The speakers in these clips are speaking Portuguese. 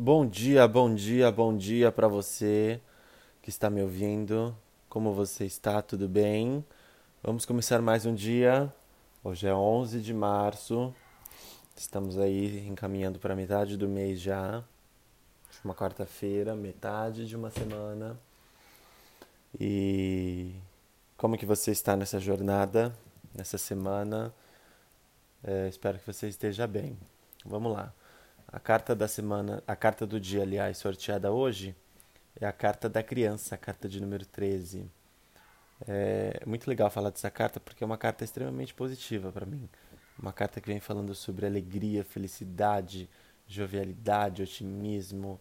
Bom dia, bom dia, bom dia para você que está me ouvindo. Como você está? Tudo bem? Vamos começar mais um dia. Hoje é 11 de março. Estamos aí encaminhando para metade do mês já. Uma quarta-feira, metade de uma semana. E como que você está nessa jornada, nessa semana? É, espero que você esteja bem. Vamos lá. A carta da semana, a carta do dia, aliás, sorteada hoje, é a carta da criança, a carta de número 13. É muito legal falar dessa carta porque é uma carta extremamente positiva para mim. Uma carta que vem falando sobre alegria, felicidade, jovialidade, otimismo,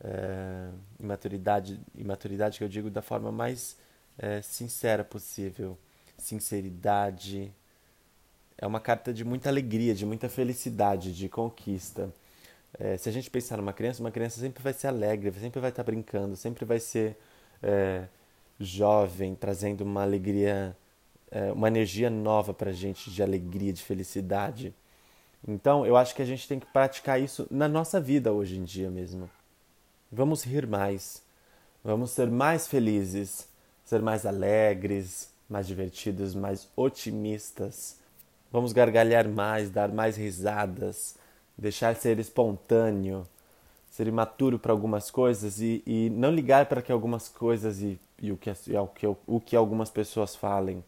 é, imaturidade, imaturidade que eu digo da forma mais é, sincera possível, sinceridade. É uma carta de muita alegria, de muita felicidade, de conquista. É, se a gente pensar numa criança, uma criança sempre vai ser alegre, sempre vai estar brincando, sempre vai ser é, jovem, trazendo uma alegria, é, uma energia nova para a gente de alegria, de felicidade. Então, eu acho que a gente tem que praticar isso na nossa vida hoje em dia mesmo. Vamos rir mais, vamos ser mais felizes, ser mais alegres, mais divertidos, mais otimistas. Vamos gargalhar mais, dar mais risadas deixar ser espontâneo, ser imaturo para algumas coisas e, e, não ligar para que algumas coisas e, e o, que, e o, que, o que algumas pessoas falem.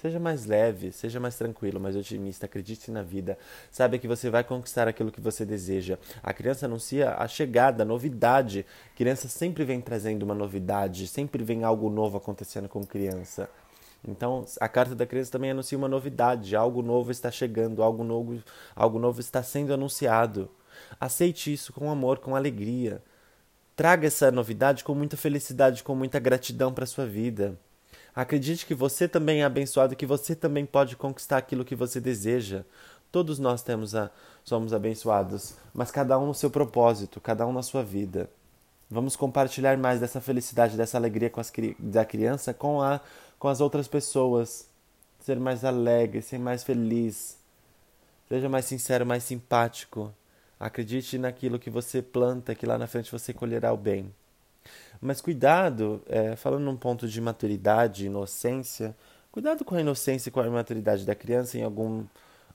Seja mais leve, seja mais tranquilo, mais otimista, acredite na vida. Saiba que você vai conquistar aquilo que você deseja. A criança anuncia a chegada, a novidade. A criança sempre vem trazendo uma novidade, sempre vem algo novo acontecendo com criança. Então, a carta da criança também anuncia uma novidade, algo novo está chegando, algo novo, algo novo está sendo anunciado. Aceite isso com amor, com alegria. Traga essa novidade com muita felicidade, com muita gratidão para sua vida. Acredite que você também é abençoado, que você também pode conquistar aquilo que você deseja. Todos nós temos a, somos abençoados, mas cada um no seu propósito, cada um na sua vida. Vamos compartilhar mais dessa felicidade, dessa alegria com as, da criança com a com as outras pessoas, ser mais alegre, ser mais feliz. Seja mais sincero, mais simpático. Acredite naquilo que você planta, que lá na frente você colherá o bem. Mas cuidado, é, falando num ponto de maturidade, inocência, cuidado com a inocência e com a imaturidade da criança em algum,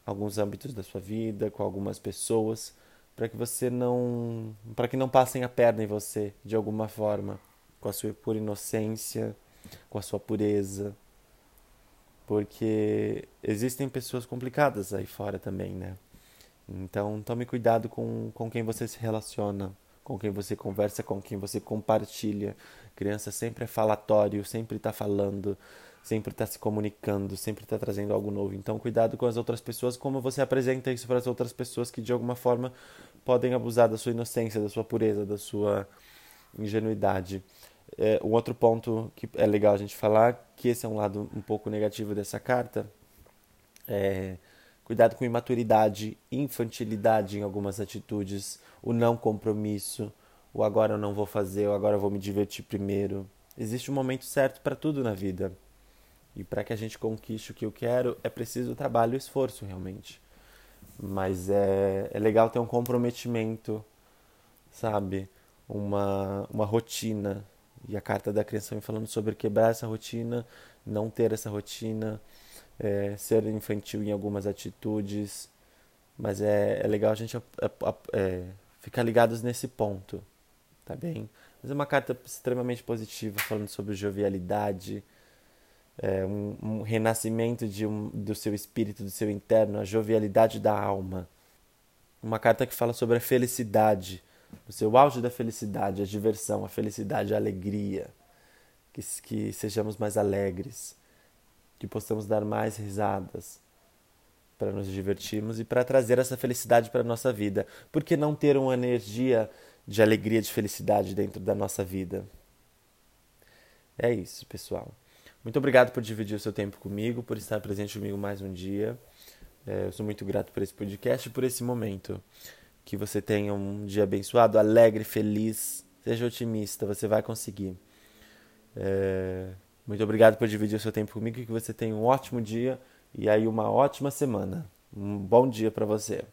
alguns âmbitos da sua vida, com algumas pessoas, para que você não, para que não passem a perna em você de alguma forma, com a sua pura inocência com a sua pureza. Porque existem pessoas complicadas aí fora também, né? Então tome cuidado com, com quem você se relaciona, com quem você conversa, com quem você compartilha. criança sempre é falatório, sempre está falando, sempre está se comunicando, sempre está trazendo algo novo. Então cuidado com as outras pessoas, como você apresenta isso para as outras pessoas que de alguma forma podem abusar da sua inocência, da sua pureza, da sua ingenuidade. É, um outro ponto que é legal a gente falar, que esse é um lado um pouco negativo dessa carta, é cuidado com imaturidade, infantilidade em algumas atitudes, o não compromisso, o agora eu não vou fazer, o agora eu vou me divertir primeiro. Existe um momento certo para tudo na vida. E para que a gente conquiste o que eu quero, é preciso trabalho e esforço, realmente. Mas é, é legal ter um comprometimento, sabe? Uma, uma rotina, e a carta da criança vem falando sobre quebrar essa rotina, não ter essa rotina, é, ser infantil em algumas atitudes. Mas é, é legal a gente é, ficar ligados nesse ponto, tá bem? Mas é uma carta extremamente positiva, falando sobre jovialidade, é, um, um, renascimento de um, do seu espírito, do seu interno, a jovialidade da alma. Uma carta que fala sobre a felicidade, no seu auge da felicidade, a diversão, a felicidade, a alegria, que, que sejamos mais alegres, que possamos dar mais risadas para nos divertirmos e para trazer essa felicidade para a nossa vida. Por que não ter uma energia de alegria, de felicidade dentro da nossa vida? É isso, pessoal. Muito obrigado por dividir o seu tempo comigo, por estar presente comigo mais um dia. É, eu sou muito grato por esse podcast e por esse momento. Que você tenha um dia abençoado, alegre, feliz. Seja otimista, você vai conseguir. É... Muito obrigado por dividir o seu tempo comigo. Que você tenha um ótimo dia e aí uma ótima semana. Um bom dia para você.